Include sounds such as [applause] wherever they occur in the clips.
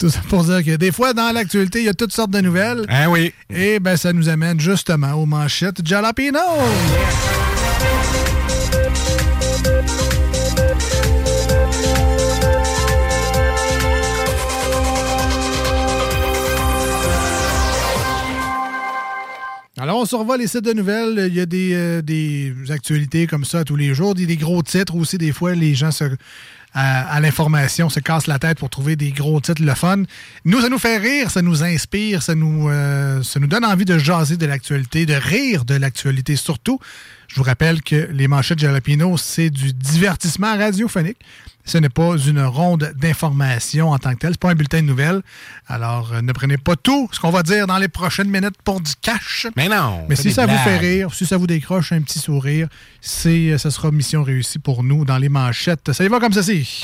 Tout ça pour dire que des fois, dans l'actualité, il y a toutes sortes de nouvelles. Ah oui. Et ben, ça nous amène justement aux manchettes Jalapino. Alors, on survole les sites de nouvelles. Il y a des, euh, des actualités comme ça tous les jours, des, des gros titres aussi. Des fois, les gens se, à, à l'information se cassent la tête pour trouver des gros titres le fun. Nous, ça nous fait rire, ça nous inspire, ça nous, euh, ça nous donne envie de jaser de l'actualité, de rire de l'actualité surtout. Je vous rappelle que les manchettes Jalapino, c'est du divertissement radiophonique. Ce n'est pas une ronde d'information en tant que telle. C'est pas un bulletin de nouvelles. Alors, euh, ne prenez pas tout ce qu'on va dire dans les prochaines minutes pour du cash. Mais non. Mais si ça vous fait rire, si ça vous décroche un petit sourire, c'est, euh, ça sera mission réussie pour nous dans les manchettes. Ça y va comme ceci.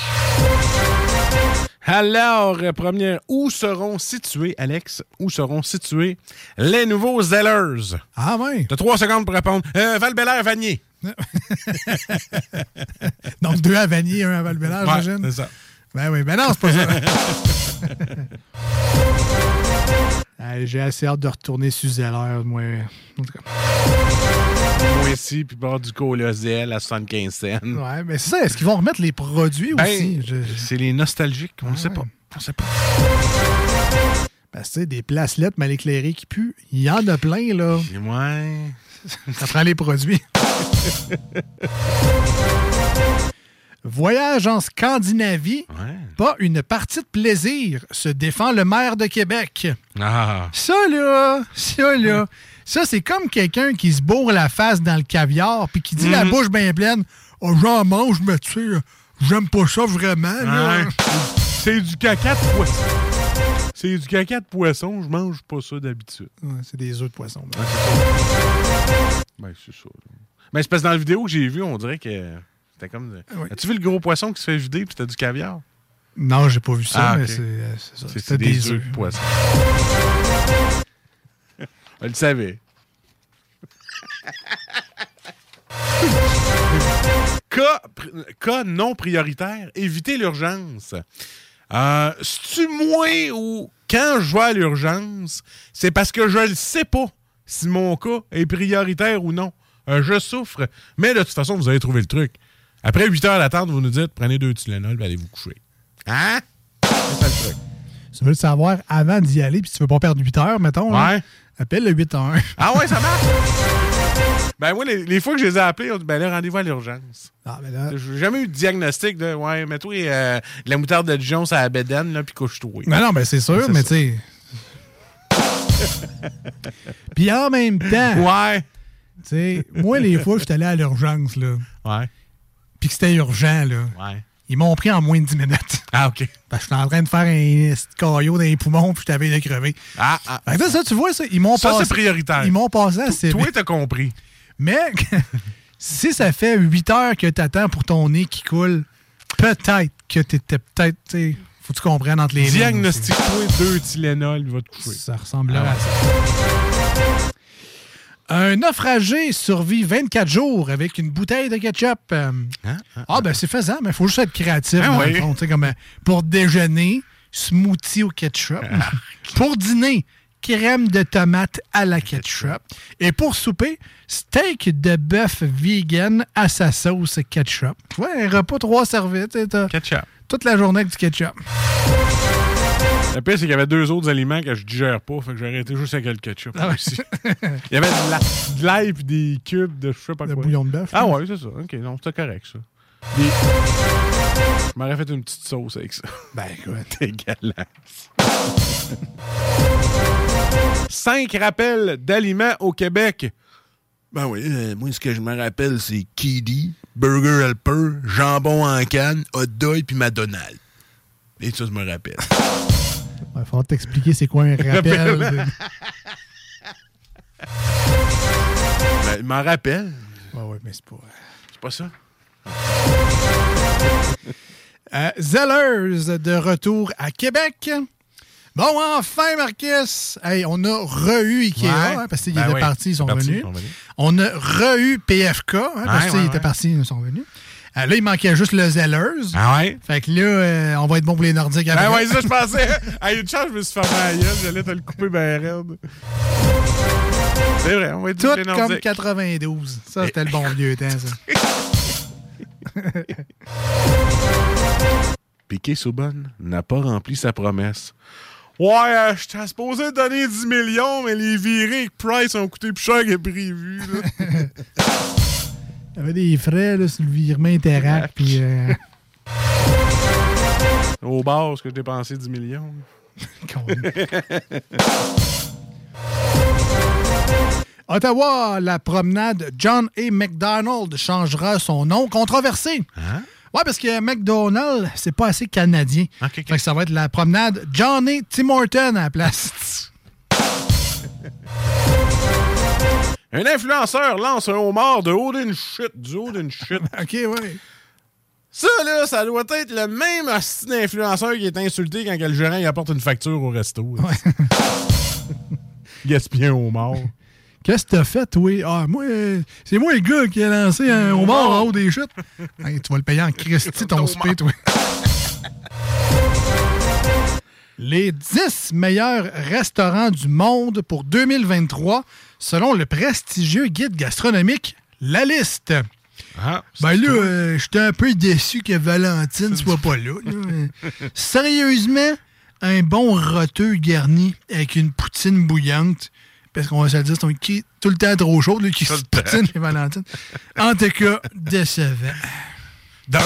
Alors, euh, première, où seront situés, Alex, où seront situés les nouveaux Zellers? Ah ouais. T'as trois secondes pour répondre. Euh, val vanier [laughs] Donc, deux à Vanier, un à val j'imagine? c'est ça. Ben oui, ben non, c'est pas ça. [laughs] J'ai assez hâte de retourner sur Zeller, moi. En tout cas. Moi ici, puis bord du Colosel à 75 cents. Ouais, mais c'est ça. Est-ce qu'ils vont remettre les produits Ben, aussi? Je- C'est les nostalgiques, on ne sait ouais. pas. On sait pas. Ben, tu sais, des placelettes mal éclairées qui puent, il y en a plein, là. Ouais. Ça prend les produits. [laughs] Voyage en Scandinavie, Ouais. pas une partie de plaisir, se défend le maire de Québec. Ah. Ça, là, ça, là, ça, c'est comme quelqu'un qui se bourre la face dans le caviar puis qui dit la Mhm. bouche bien pleine Oh, j'en mange, mais tu sais, j'aime pas ça vraiment. C'est du caca de poisson. C'est du caca de poisson, je mange pas ça d'habitude. Ouais, c'est des œufs de poisson. ben. Ben, c'est ça. là. Mais c'est parce que dans la vidéo que j'ai vue, on dirait que c'était comme. As-tu vu le gros poisson qui se fait vider puis c'était du caviar? Non, j'ai pas vu ça, Ah, mais c'est euh, c'est ça. C'était c'est des œufs de poisson. [laughs] On le savait. [laughs] cas, non prioritaire, éviter l'urgence. Euh, C'est-tu moi ou quand je vais à l'urgence, c'est parce que je ne sais pas si mon cas est prioritaire ou non. Euh, je souffre. Mais de toute façon, vous avez trouvé le truc. Après 8 heures d'attente, vous nous dites prenez deux Tylenol et allez vous coucher. Hein? C'est ça le truc. Tu veux le savoir avant d'y aller, puis tu veux pas perdre 8 heures, mettons. là, Ouais. Appelle le 8 1. [laughs] Ah ouais, ça marche? [laughs] ben moi, les, les fois que je les ai appelés, on dit ben là, rendez-vous à l'urgence. Ah, mais là. J'ai jamais eu de diagnostic de ouais, mets-toi euh, de la moutarde de Dijon à la bédaine, là, puis couche-toi. Mais non, ben c'est sûr, mais tu sais. [laughs] Puis en même temps, Ouais. tu sais, moi, les fois, je suis allé à l'urgence, là, Ouais. Puis que c'était urgent, là, Ouais. ils m'ont pris en moins de 10 minutes. Ah, OK. [laughs] Parce que j'étais en train de faire un petit caillot dans les poumons, puis je t'avais de crever. Ah, ah. Fait que ça, ça, tu vois, ça, ils m'ont Ça, passé. c'est prioritaire. Ils m'ont passé assez Toi, t'as compris. Mais [laughs] si ça fait 8 heures que t'attends pour ton nez qui coule, peut-être que t'étais peut-être, tu faut que tu comprennes entre les lignes aussi. Diagnostique-toi deux Tylenol, il va te coucher. Ça ressemble Ah à ouais. ça. Un naufragé survit 24 jours avec une bouteille de ketchup. Euh, Hein? Ah, Ah, ben c'est faisant, mais il faut juste être créatif. Ah oui. fond, comme, euh, pour déjeuner, smoothie au ketchup. Ah. pour dîner, crème de tomate à la ketchup. Et pour souper, steak de bœuf vegan à sa sauce ketchup. Tu vois, un repas trois t'as Ketchup. toute la journée avec du ketchup. Le pire, c'est qu'il y avait deux autres aliments que je digère pas, fait que j'ai arrêté juste avec le ketchup. Ah ouais. aussi. il y avait de la- de l'ail et des cubes de je sais pas Le quoi. bouillon de bœuf. Ah ouais, c'est ça. OK, non, c'est correct, ça. Des- Je m'aurais fait une petite sauce avec ça. Ben, écoute. [laughs] Dégueulasse. Cinq rappels d'aliments au Québec. Ben oui, euh, moi, ce que je me rappelle, c'est Kiddy, Burger Helper, jambon en canne, hot dog puis McDonald's. Et ça, je me rappelle. Il va falloir t'expliquer c'est quoi un [laughs] rappel. de- Ben, m'en rappelle. Ouais, ouais, mais c'est pas. C'est pas ça? Euh, Zellers de retour à Québec. Bon, enfin, Marcus! Hey, on a re-eu Ikea, Ouais. hein, parce qu'ils Ben étaient oui. partis, ils sont venus. On a re-eu PFK, hein, parce qu'ils ouais, étaient partis, ils sont venus. Euh, là, il manquait juste le Zellers. Ah ouais? Fait que là, euh, on va être bon pour les Nordiques après. Ben ouais, ça, je [laughs] pensais. À une chance, je me suis fermé la gueule. J'allais te le couper ben raide. C'est vrai, on va être Tout les comme Nordiques. 92. Ça, c'était le bon [laughs] vieux temps, ça. [laughs] Piqué Souban n'a pas rempli sa promesse. Ouais, euh, j'étais supposé donner 10 millions, mais les virées avec Price ont coûté plus cher que prévu. là. Il y avait des frais là, sur le virement Interact. Puis, euh, [laughs] Au bar, est-ce que j'ai dépensé 10 millions? [laughs] Ottawa, la promenade John A. McDonald changera son nom. Controversé. Hein? Ouais, parce que McDonald, c'est pas assez canadien. Ok, ok. Fait que ça va être la promenade John A. Tim Horton à la place. [laughs] Un influenceur lance un homard de haut d'une chute, du haut d'une chute. [laughs] OK, ouais. Ça, là, ça doit être le même hostie d'influenceur qui est insulté quand le gérant il apporte une facture au resto. [laughs] Gaspiller un homard. Qu'est-ce que t'as fait, toi? Ah, moi, euh, c'est moi le gars qui a lancé un homard en haut des chutes. Hey, tu vas le payer en Christy, ton spé, toi. Les 10 meilleurs restaurants du monde pour 2023, selon le prestigieux guide gastronomique La Liste. Ah, Ben là, euh, j'étais un peu déçu que Valentine soit pas là. là. Euh, Sérieusement, un bon roteux garni avec une poutine bouillante, parce qu'on va se le dire, c'est tout le temps trop chaud, lui, qui se poutine Valentine. En tout cas, décevant. Dans-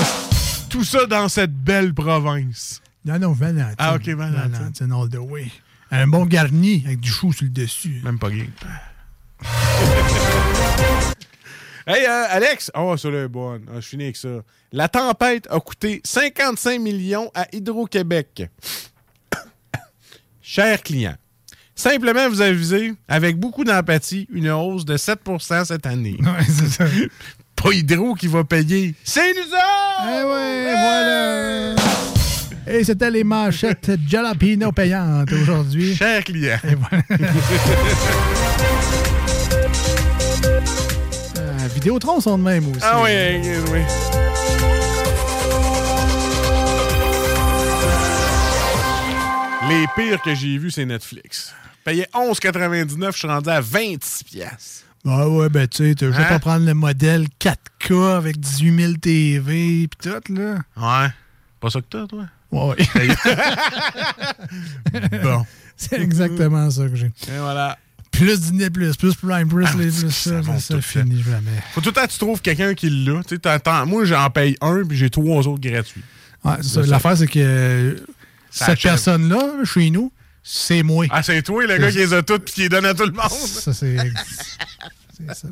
tout ça dans cette belle province. Non, non, Valentine. Ah, ok, Valentine. Valentine all the way. Un bon garni avec du chou sur le dessus. Même pas gay. [laughs] hey, euh, Alex! Oh, ça là est bonne. Ah, je finis avec ça. La tempête a coûté 55 millions à Hydro-Québec. [coughs] Chers clients, simplement vous aviser, avec beaucoup d'empathie, une hausse de 7% cette année. [laughs] Ouais, c'est ça. Pas Hydro qui va payer. C'est nous autres! Eh ouais, voilà. Et c'était les manchettes Jalapino payantes aujourd'hui. Chers clients. Et voilà. Euh, [laughs] Vidéotron sont de même aussi. Ah oui, oui. Les pires que j'ai vus, c'est Netflix. Payais 11,99, je suis rendu à 26 pièces. Ah ouais, ben tu sais, t'as juste Hein? pas prendre le modèle 4K avec 18 000 TV pis tout, là. Ouais. Pas ça que t'as, toi? Ouais, [laughs] Bon. c'est exactement ça que j'ai. Et voilà. Plus Disney+, plus, plus Prime, plus, Ah, les, plus ça, ça finit jamais. Faut tout le temps que tu trouves quelqu'un qui l'a. Tu sais, t'attends- Moi, j'en paye un, puis j'ai trois autres gratuits. Ouais. L'affaire, c'est que cette personne-là, chez nous, c'est moi. Ah, c'est toi, le gars qui les a toutes puis qui les donne à tout le monde. Ça, c'est... [laughs] c'est ça.